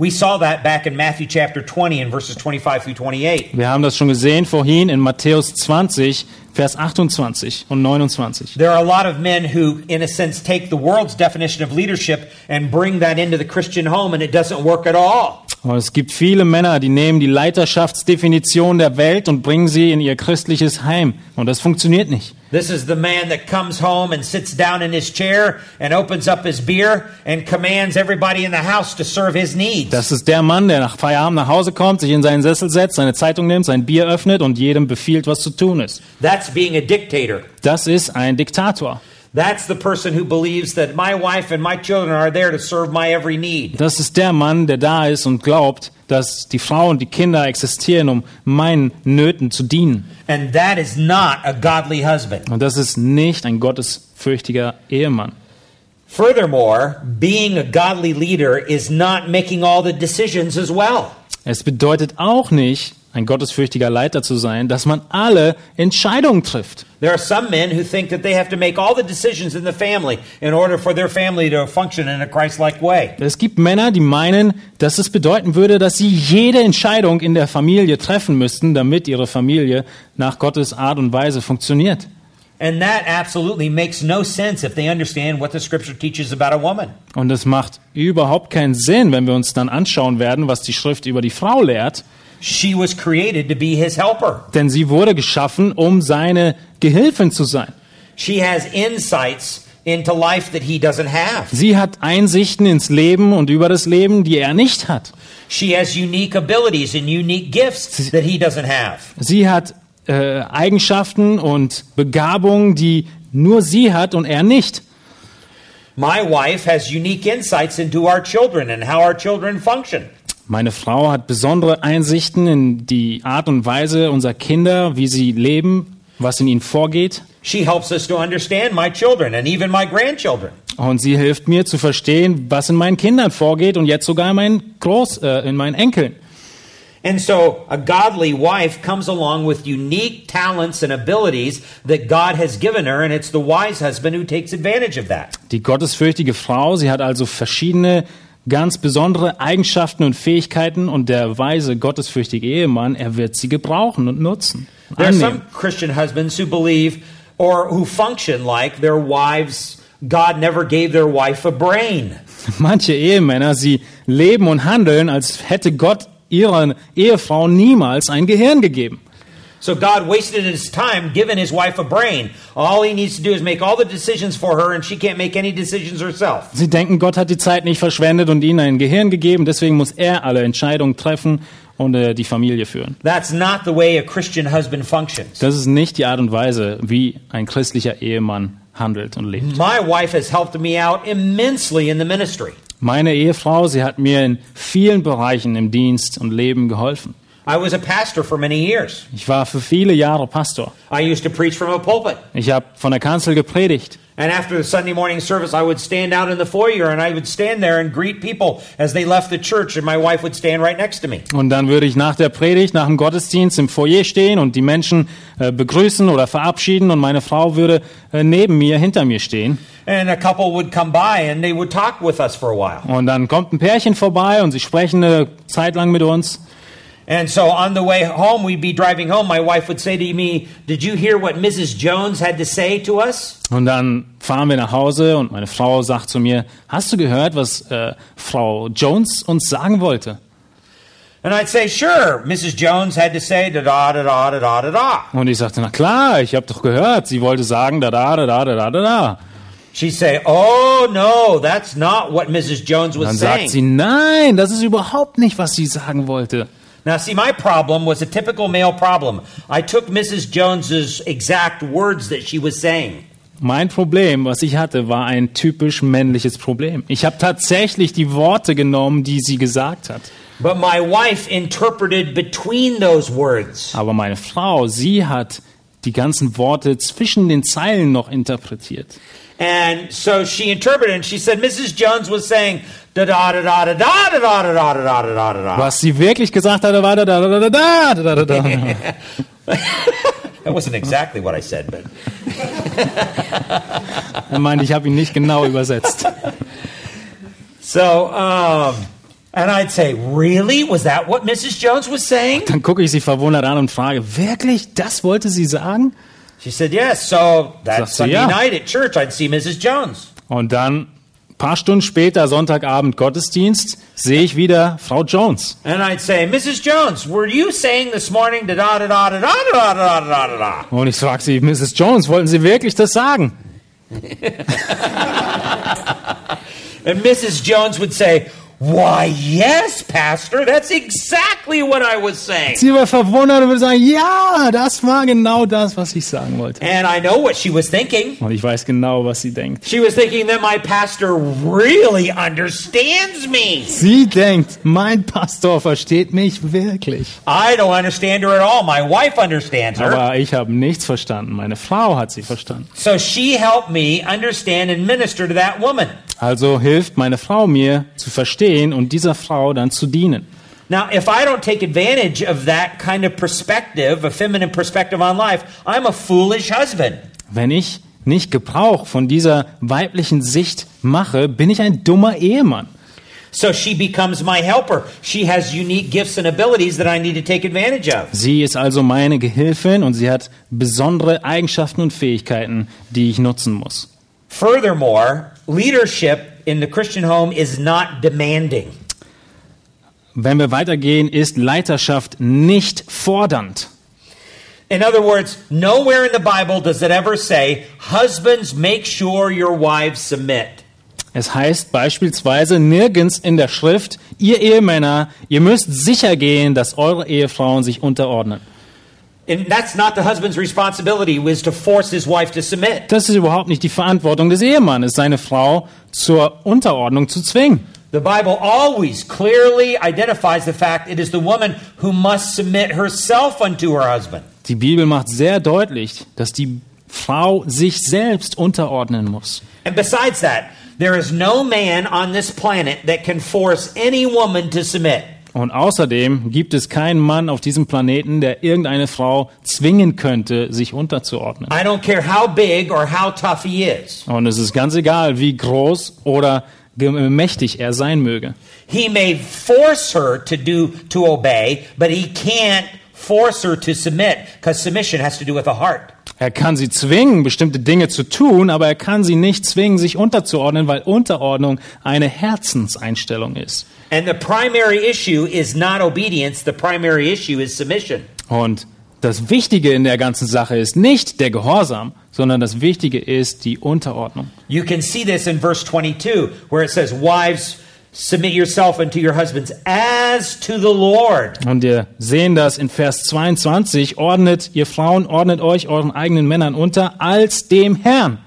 We saw that back in Matthew chapter 20 in verses 25 through 28. Wir haben das schon gesehen vorhin in Matthäus 20, Vers 28 und 29. There are a lot of men who, in a sense, take the world's definition of leadership and bring that into the Christian home, and it doesn't work at all. Und es gibt viele Männer, die nehmen die Leiterschaftsdefinition der Welt und bringen sie in ihr christliches Heim. Und das funktioniert nicht. This is the man that comes home and sits down in his chair and opens up his beer and commands everybody in the house to serve his needs. Das ist der Mann, der nach Feierabend nach Hause kommt, sich in seinen Sessel setzt, seine Zeitung nimmt, sein Bier öffnet und jedem befiehlt, was zu tun ist. That's being a dictator. Das ist ein Diktator. That's the person who believes that my wife and my children are there to serve my every need. Das ist der Mann, der da ist und glaubt, dass die Frau und die Kinder existieren, um meinen Nöten zu dienen. And that is not a godly husband. Und das ist nicht ein gottesfürchtiger Ehemann. Furthermore, being a godly leader is not making all the decisions as well. Es bedeutet auch nicht, ein gottesfürchtiger Leiter zu sein, dass man alle Entscheidungen trifft. There are some men who think that they have to make all the decisions in the family in order for their family to function in a Christ-like way. Es gibt Männer, die meinen, dass es bedeuten würde, dass sie jede Entscheidung in der Familie treffen müssten, damit ihre Familie nach Gottes Art und Weise funktioniert. And that absolutely makes no sense if they understand what the scripture teaches about a woman. Und es macht überhaupt keinen Sinn, wenn wir uns dann anschauen werden, was die Schrift über die Frau lehrt. She was created to be his helper. Denn sie wurde geschaffen, um seine Gehilfin zu sein. She has insights into life that he doesn't have. Sie hat Einsichten ins Leben und über das Leben, die er nicht hat. She has unique abilities and unique gifts that he doesn't have. Sie hat äh, Eigenschaften und Begabungen, die nur sie hat und er nicht. My wife has unique insights into our children and how our children function. Meine Frau hat besondere Einsichten in die Art und Weise unserer Kinder, wie sie leben, was in ihnen vorgeht. She helps us to understand my children and even my grandchildren. Und sie hilft mir zu verstehen, was in meinen Kindern vorgeht und jetzt sogar in meinen Groß, äh, in meinen Enkeln. And so a godly wife comes along with unique talents and abilities that God has given her, and it's the wise husband who takes advantage of that. Die gottesfürchtige Frau, sie hat also verschiedene ganz besondere Eigenschaften und Fähigkeiten und der weise gottesfürchtige Ehemann, er wird sie gebrauchen und nutzen. There are some. Christian husbands who believe or who function like their wives, God never gave their wife a brain. Manche Ehemänner, sie leben und handeln, als hätte Gott ihrer Ehefrau niemals ein Gehirn gegeben. So God wasted his time giving his wife a brain. All he needs to do is make all the decisions for her, and she can't make any decisions herself. Sie denken, Gott hat die Zeit nicht verschwendet und ihnen ein Gehirn gegeben, deswegen muss er alle Entscheidungen treffen und äh, die Familie führen. That's not the way a Christian husband functions. Das ist nicht die Art und Weise, wie ein christlicher Ehemann handelt und lebt. My wife has helped me out immensely in the ministry. Meine Ehefrau, sie hat mir in vielen Bereichen im Dienst und Leben geholfen. I was a pastor for many years. Ich war für viele Jahre Pastor. I used to preach from a pulpit. Ich habe von der Kanzel gepredigt. And after the Sunday morning service, I would stand out in the foyer and I would stand there and greet people as they left the church, and my wife would stand right next to me. Und dann würde ich nach der Predigt, nach dem Gottesdienst im Foyer stehen und die Menschen äh, begrüßen oder verabschieden und meine Frau würde äh, neben mir, hinter mir stehen. And a couple would come by and they would talk with us for a while. Und dann kommt ein Pärchen vorbei und sie sprechen eine Zeit lang mit uns. And so on the way home, we'd be driving home. My wife would say to me, "Did you hear what Mrs. Jones had to say to us?" Und dann fahren wir nach Hause und meine Frau sagt zu mir, "Hast du gehört, was äh, Frau Jones uns sagen wollte?" And I'd say, "Sure, Mrs. Jones had to say da da da da da da da." Und ich sagte, "Na klar, ich habe doch gehört, sie wollte sagen da da da da da da da." She say, "Oh no, that's not what Mrs. Jones was saying." Dann sagt sie, "Nein, das ist überhaupt nicht, was sie sagen wollte." Now, see, my problem was a typical male problem. I took Mrs. Jones's exact words that she was saying. Mein Problem, was ich hatte, war ein typisch männliches Problem. Ich habe tatsächlich die Worte genommen, die sie gesagt hat. But my wife interpreted between those words. Aber meine Frau, sie hat die ganzen Worte zwischen den Zeilen noch interpretiert. And so she interpreted and she said, Mrs. Jones was saying, da da da da da da da da da da da da da da da. Was sie wirklich gesagt hatte, war da da da da da da da da da. That wasn't exactly what I said, but Er meinte, ich habe ihn nicht genau übersetzt. so, um, and I'd say, really? Was that what Mrs. Jones was saying? Dann gucke ich sie verwundert an und frage, wirklich, das wollte sie sagen? She said, yes. So that Sagt sie, Sunday ja. night at church, I'd see Mrs. Jones. Und dann, paar Stunden später, Sonntagabend Gottesdienst, sehe ich wieder Frau Jones. And I'd say, Mrs. Jones, were you saying this morning da da da da da da da da da da? Und ich frage sie, Mrs. Jones, wollten Sie wirklich das sagen? And Mrs. Jones would say, Why, yes, Pastor, that's exactly what I was saying. Sie war verwundert und würde sagen, ja, das war genau das, was ich sagen wollte. And I know what she was thinking. Und ich weiß genau, was sie denkt. She was thinking that my pastor really understands me. Sie denkt, mein Pastor versteht mich wirklich. I don't understand her at all. My wife understands her. Aber ich habe nichts verstanden. Meine Frau hat sie verstanden. So she helped me understand and minister to that woman. Also hilft meine Frau mir zu verstehen und dieser Frau dann zu dienen. Now, if I don't take advantage of that kind of perspective, a feminine perspective on life, I'm a foolish husband. Wenn ich nicht Gebrauch von dieser weiblichen Sicht mache, bin ich ein dummer Ehemann. So she becomes my helper. She has unique gifts and abilities that I need to take advantage of. Sie ist also meine Gehilfin und sie hat besondere Eigenschaften und Fähigkeiten, die ich nutzen muss. Furthermore, leadership in the Christian home is not demanding. Wenn wir weitergehen, ist Leiterschaft nicht fordernd. In other words, nowhere in the Bible does it ever say, husbands, make sure your wives submit. Es heißt beispielsweise nirgends in der Schrift, ihr Ehemänner, ihr müsst sicher gehen, dass eure Ehefrauen sich unterordnen. Das ist überhaupt nicht die Verantwortung des Ehemannes, seine Frau zur Unterordnung zu zwingen. The Bible always clearly identifies the fact it is the woman who must submit herself unto her husband. Die Bibel macht sehr deutlich, dass die Frau sich selbst unterordnen muss. And besides that, there is no man on this planet that can force any woman to submit. Und außerdem gibt es keinen Mann auf diesem Planeten, der irgendeine Frau zwingen könnte, sich unterzuordnen. I don't care how big or how tough he is. Und es ist ganz egal, wie groß oder mächtig er sein möge. He may force her to do to obey, but he can't force her to submit because submission has to do with the heart. Er kann sie zwingen, bestimmte Dinge zu tun, aber er kann sie nicht zwingen, sich unterzuordnen, weil Unterordnung eine Herzenseinstellung ist. And the primary issue is not obedience, the primary issue is submission. Und das Wichtige in der ganzen Sache ist nicht der Gehorsam, sondern das Wichtige ist die Unterordnung. You can see this in verse 22 where it says, Wives, submit yourself unto your husbands as to the Lord. Und wir sehen das in Vers 22, ordnet ihr Frauen, ordnet euch euren eigenen Männern unter als dem Herrn.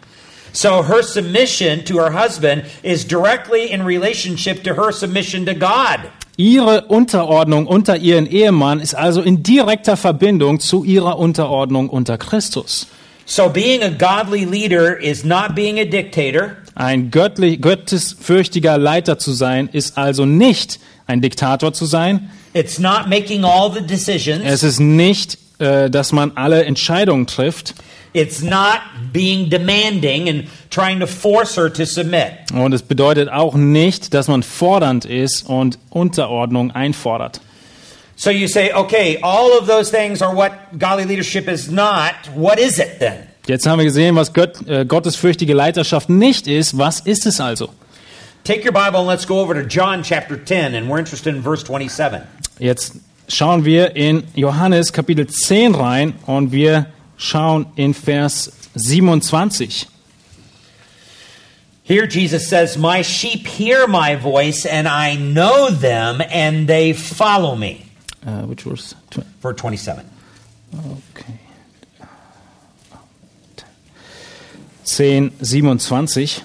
So her submission to her husband is directly in relationship to her submission to God. Ihre Unterordnung unter ihren Ehemann ist also in direkter Verbindung zu ihrer Unterordnung unter Christus. So being a godly leader is not being a dictator. Ein göttlich, gottesfürchtiger Leiter zu sein, ist also nicht ein Diktator zu sein. It's not making all the decisions. Es ist nicht, äh, dass man alle Entscheidungen trifft. It's not being demanding and trying to force her to submit. Und es bedeutet auch nicht, dass man fordernd ist und Unterordnung einfordert. So you say, okay, all of those things are what godly leadership is not. What is it then? Jetzt haben wir gesehen, was Gott, äh, gottesfürchtige Leiterschaft nicht ist. Was ist es also? Take your Bible and let's go over to John chapter 10, and we're interested in verse 27. Jetzt schauen wir in Johannes Kapitel 10 rein und wir schauen in Vers 27. Here Jesus says, My sheep hear my voice, and I know them, and they follow me. Äh, which Verse 27. okay. 10, 27.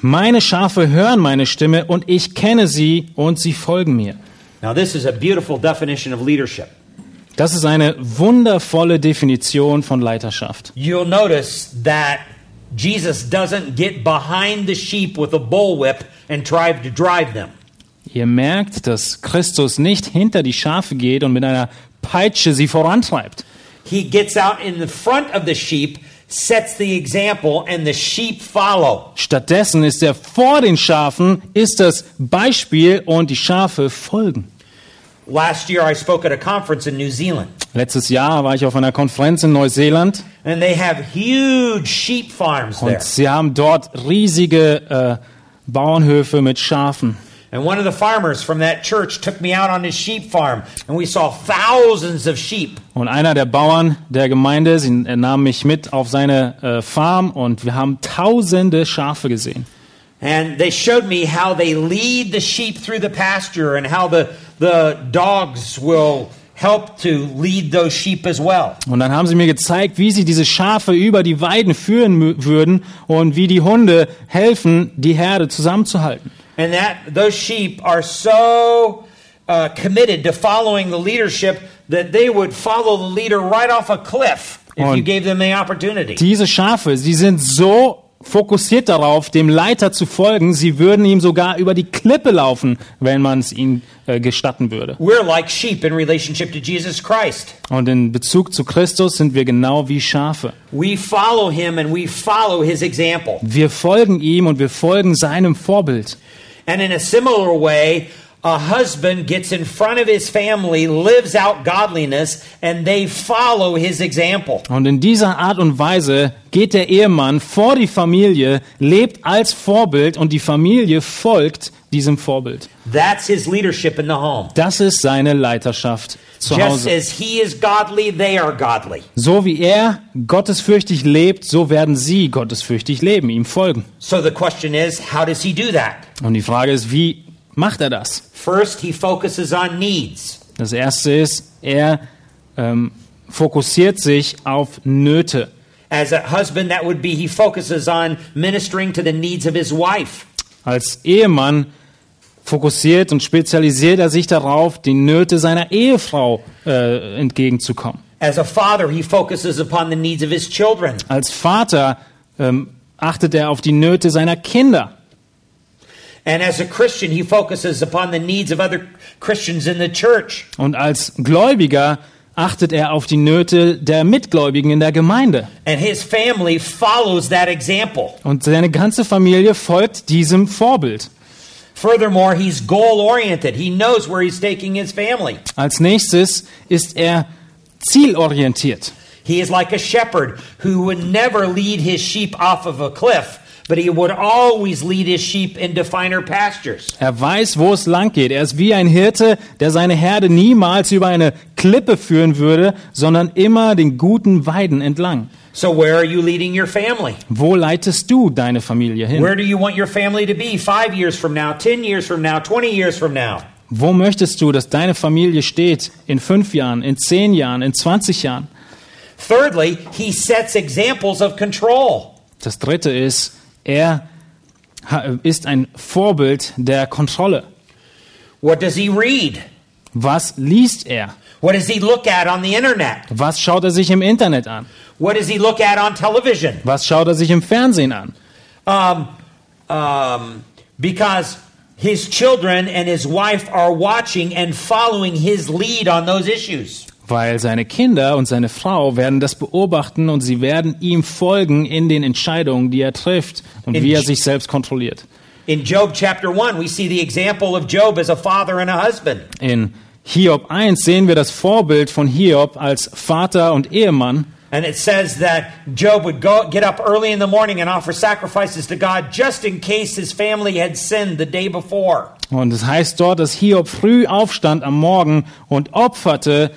Meine Schafe hören meine Stimme und ich kenne sie und sie folgen mir. Now, this is a beautiful definition of leadership. Das ist eine wundervolle Definition von Leiterschaft. You'll notice that Jesus doesn't get behind the sheep with a bullwhip and try to drive them. Ihr merkt, dass Christus nicht hinter die Schafe geht und mit einer Peitsche sie vorantreibt. He gets out in the front of the sheep, sets the example, and the sheep follow. Stattdessen ist er vor den Schafen, ist das Beispiel und die Schafe folgen. Last year, I spoke at a conference in New Zealand, Letztes Jahr war ich auf einer Konferenz in Neuseeland and they have huge sheep farms there. und sie haben dort riesige äh, Bauernhöfe mit Schafen. And one of the farmers from that church took me out on his sheep farm, and we saw thousands of sheep. Und einer der Bauern der Gemeinde, sie, er nahm mich mit auf seine äh, Farm und wir haben tausende Schafe gesehen. And they showed me how they lead the sheep through the pasture and how the, the dogs will help to lead those sheep as well. Und dann haben sie mir gezeigt, wie sie diese Schafe über die Weiden führen würden und wie die Hunde helfen, die Herde zusammenzuhalten. And that those sheep are so uh, committed to following the leadership that they would follow the leader right off a cliff if you Und gave them the opportunity. Diese Schafe, sie sind so fokussiert darauf, dem Leiter zu folgen. Sie würden ihm sogar über die Klippe laufen, wenn man es ihnen äh, gestatten würde. We're like sheep in relationship to Jesus Christ. Und in Bezug zu Christus sind wir genau wie Schafe. We follow him and we follow his example. Wir folgen ihm und wir folgen seinem Vorbild. And in a similar way, a husband gets in front of his family, lives out godliness, and they follow his example. Und in dieser Art und Weise geht der Ehemann vor die Familie, lebt als Vorbild und die Familie folgt diesem Vorbild. That's his leadership in the home. Das ist seine Leiterschaft zu Just Hause. as he is godly, they are godly. So wie er gottesfürchtig lebt, so werden sie gottesfürchtig leben, ihm folgen. So is? Und die Frage ist, wie macht er das? First. Das erste ist, er ähm, fokussiert sich auf Nöte. As a husband, that would be he focuses on ministering to the needs of his wife. Als Ehemann fokussiert und spezialisiert er sich darauf, die Nöte seiner Ehefrau äh, entgegenzukommen. As a father, he focuses upon the needs of his children. Als Vater ähm, achtet er auf die Nöte seiner Kinder. And as a Christian, he focuses upon the needs of other Christians in the church. Und als Gläubiger achtet er auf die Nöte der Mitgläubigen in der Gemeinde. And his family follows that example. Und seine ganze Familie folgt diesem Vorbild. Furthermore, he's goal oriented. He knows where he's taking his family. Als nächstes ist er zielorientiert. He is like a shepherd who would never lead his sheep off of a cliff, but he would always lead his sheep into finer pastures. Er weiß, wo es lang geht. Er ist wie ein Hirte, der seine Herde niemals über eine Klippe führen würde, sondern immer den guten Weiden entlang. So, where are you leading your family? Wo leitest du deine Familie hin? Where do you want your family to be five years from now, 10 years from now, 20 years from now? Wo möchtest du, dass deine Familie steht in fünf Jahren, in zehn Jahren, in 20 Jahren? Thirdly, he sets examples of control. Das dritte ist, er ist ein Vorbild der Kontrolle. What does he read? Was liest er? What does he look at on the internet? Was schaut er sich im Internet an? What does he look at on television? Was schaut er sich im Fernsehen an? Um, um, because his children and his wife are watching and following his lead on those issues. Weil seine Kinder und seine Frau werden das beobachten und sie werden ihm folgen in den Entscheidungen, die er trifft und wie er sich selbst kontrolliert. In Job chapter 1, we see the example of Job as a father and a husband. In Hiob 1 sehen wir das Vorbild von Hiob als Vater und Ehemann. And it says that Job would go get up early in the morning and offer sacrifices to God just in case his family had sinned the day before. Und es heißt dort, dass Hiob früh aufstand am Morgen und opferte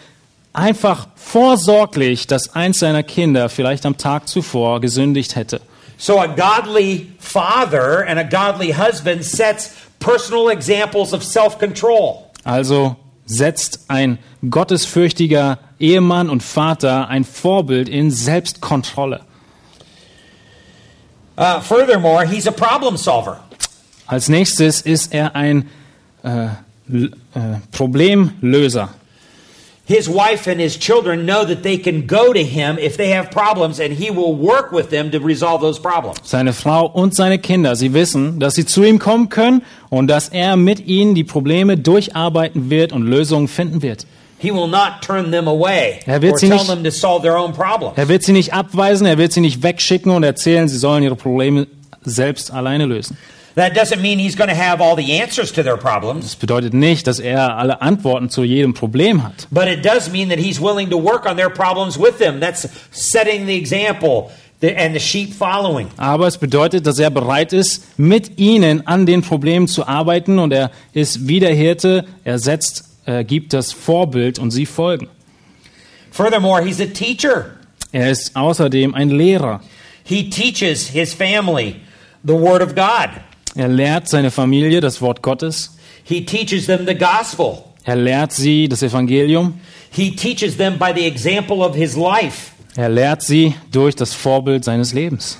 einfach vorsorglich, dass eins seiner Kinder vielleicht am Tag zuvor gesündigt hätte. So a godly father and a godly husband sets personal examples of self-control. Also setzt ein gottesfürchtiger Ehemann und Vater ein Vorbild in Selbstkontrolle. Uh, furthermore, he's a problem solver. Als nächstes ist er ein äh, äh, Problemlöser. His wife and his children know that they can go to him if they have problems and he will work with them to resolve those problems. Seine Frau und seine Kinder, sie wissen, dass sie zu ihm kommen können und dass er mit ihnen die Probleme durcharbeiten wird und Lösungen finden wird. He will not turn them away Er wird sie tell nicht- them to solve their own problems. Er wird sie nicht abweisen, er wird sie nicht wegschicken und erzählen, sie sollen ihre Probleme selbst alleine lösen. That doesn't mean he's going to have all the answers to their problems, Das bedeutet nicht, dass er alle Antworten zu jedem Problem hat. but it does mean that he's willing to work on their problems with them. That's setting the example and the sheep following. Aber es bedeutet, dass er bereit ist, mit ihnen an den Problemen zu arbeiten und er ist wie der Hirte, er setzt, er gibt das Vorbild und sie folgen. Furthermore, he's a teacher. Er ist außerdem ein Lehrer. He teaches his family the Word of God. Er lehrt seine Familie das Wort Gottes. He teaches them the gospel. Er lehrt sie das Evangelium. He teaches them by the example of his life. Er lehrt sie durch das Vorbild seines Lebens.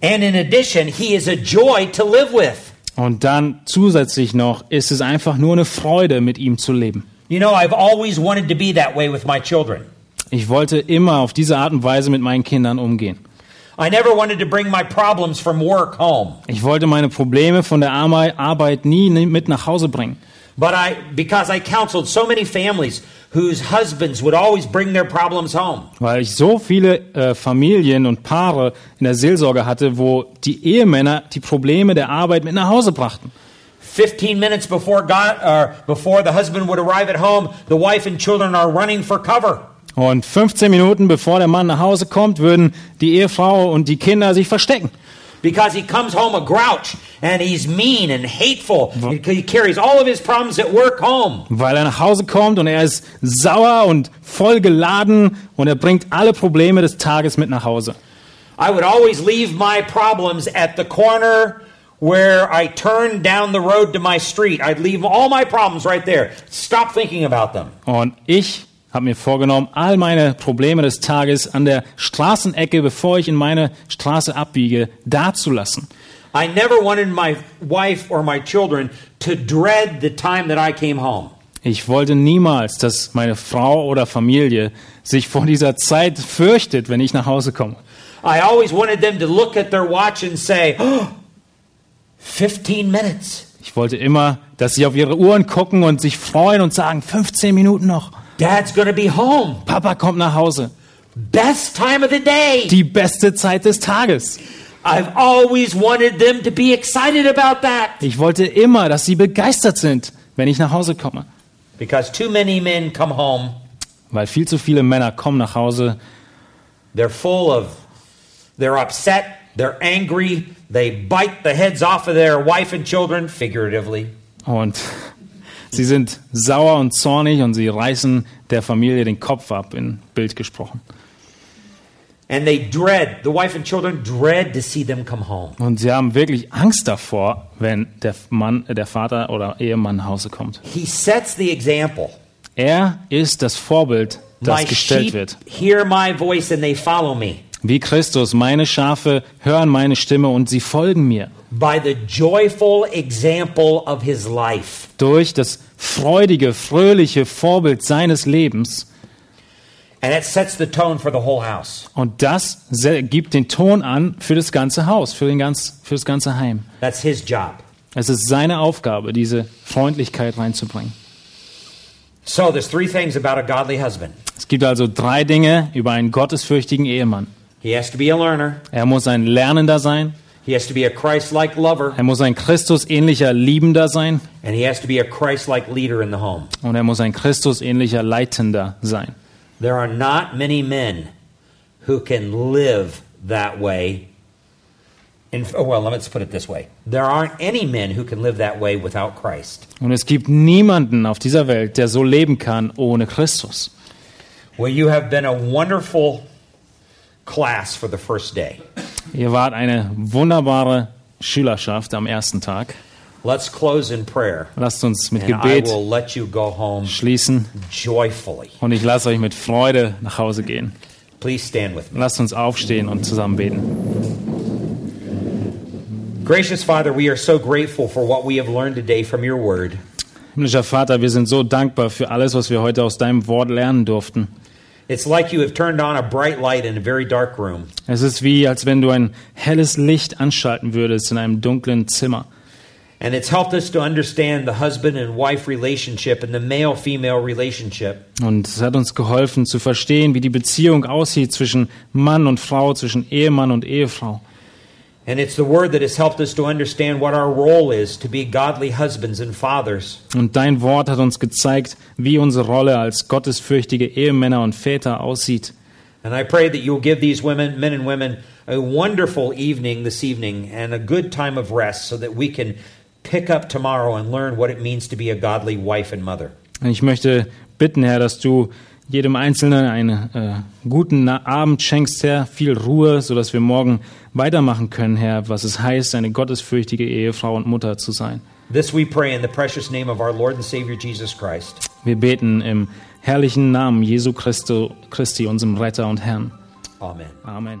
And in addition, he is a joy to live with. Und dann zusätzlich noch ist es einfach nur eine Freude, mit ihm zu leben. You know, I've always wanted to be that way with my children. Ich wollte immer auf diese Art und Weise mit meinen Kindern umgehen. I never wanted to bring my problems from work home. Ich wollte meine Probleme von der Arbeit nie ni- mit nach Hause bringen. But I because I counseled so many families whose husbands would always bring their problems home. Weil ich so viele äh, Familien und Paare in der Seelsorge hatte, wo die Ehemänner die Probleme der Arbeit mit nach Hause brachten. 15 minutes before God or before the husband would arrive at home, the wife and children are running for cover. Und 15 Minuten bevor der Mann nach Hause kommt, würden die Ehefrau und die Kinder sich verstecken. Because he comes home a grouch and he's mean and hateful. He carries all of his problems at work home. Weil er nach Hause kommt und er ist sauer und voll geladen und er bringt alle Probleme des Tages mit nach Hause. I would always leave my problems at the corner where I turned down the road to my street. I'd leave all my problems right there. Stop thinking about them. Und ich habe mir vorgenommen, all meine Probleme des Tages an der Straßenecke, bevor ich in meine Straße abbiege, dazulassen. I never wanted my wife or my children to dread the time that I came home. Ich wollte niemals, dass meine Frau oder Familie sich vor dieser Zeit fürchtet, wenn ich nach Hause komme. I always wanted them to look at their watch and say, oh, 15 minutes. Ich wollte immer, dass sie auf ihre Uhren gucken und sich freuen und sagen, 15 Minuten noch. Dad's to be home. Papa kommt nach Hause. Best time of the day. Die beste Zeit des Tages. I've always wanted them to be excited about that. Ich wollte immer, dass sie begeistert sind, wenn ich nach Hause komme. Because too many men come home, Weil viel zu viele Männer kommen nach Hause, they're full of, they're upset, they're angry, they bite the heads off of their wife and children, figuratively. Und sie sind sauer und zornig und sie reißen der Familie den Kopf ab, in Bild gesprochen. And they dread, the wife and children dread to see them come home. Und sie haben wirklich Angst davor, wenn der Mann, der Vater oder Ehemann nach Hause kommt. He sets the example. Er ist das Vorbild, das My gestellt sheep wird. hear my voice and they follow me. Wie Christus, meine Schafe hören meine Stimme und sie folgen mir. By the joyful example of his life. Durch das freudige, fröhliche Vorbild seines Lebens. And it sets the tone for the whole house. Und das gibt den Ton an für das ganze Haus, für, den ganz, für das ganze Heim. That's his job. Es ist seine Aufgabe, diese Freundlichkeit reinzubringen. So there's three things about a godly husband. Es gibt also drei Dinge über einen gottesfürchtigen Ehemann. He has to be a learner. Er muss ein Lernender sein, He has to be a Christ-like lover, er muss ein Christusähnlicher Liebender sein and he has to be a Christ-like leader in the home. und er muss ein Christusähnlicher Leitender sein. There are not many men who can live that way. In, oh, well, let's put it this way: there aren't any men who can live that way without Christ. Und es gibt niemanden auf dieser Welt, der so leben kann ohne Christus. Well, you have been a wonderful class for the first day. Ihr wart eine wunderbare Schülerschaft am ersten Tag. Let's close in prayer, Lasst uns mit and I Gebet will let you go home schließen joyfully. und ich lasse euch mit Freude nach Hause gehen. Please stand with me. Lasst uns aufstehen und zusammen beten. Gracious Father, we are so grateful for what we have learned today from your word. Himmlischer Vater, wir sind so dankbar für alles, was wir heute aus deinem Wort lernen durften. It's like you have turned on a bright light in a very dark room. Es ist wie, als wenn du ein helles Licht anschalten würdest in einem dunklen Zimmer. And it's helped us to understand the husband and wife relationship and the male female relationship. Und es hat uns geholfen zu verstehen, wie die Beziehung aussieht zwischen Mann und Frau, zwischen Ehemann und Ehefrau. Und dein Wort hat uns gezeigt, wie unsere Rolle als gottesfürchtige Ehemänner und Väter aussieht. And I pray that you'll give these women, men and women, a wonderful evening this evening and a good time of rest so that we can pick up tomorrow and learn what it means to be a godly wife and mother. Und ich möchte bitten, Herr, dass du jedem Einzelnen einen äh, guten Abend schenkst, Herr, viel Ruhe, sodass wir morgen weitermachen können, Herr, was es heißt, eine gottesfürchtige Ehefrau und Mutter zu sein. This we pray in the precious name of our Lord and Savior Jesus Christ. Wir beten im herrlichen Namen Jesu Christo, Christi, unserem Retter und Herrn. Amen. Amen.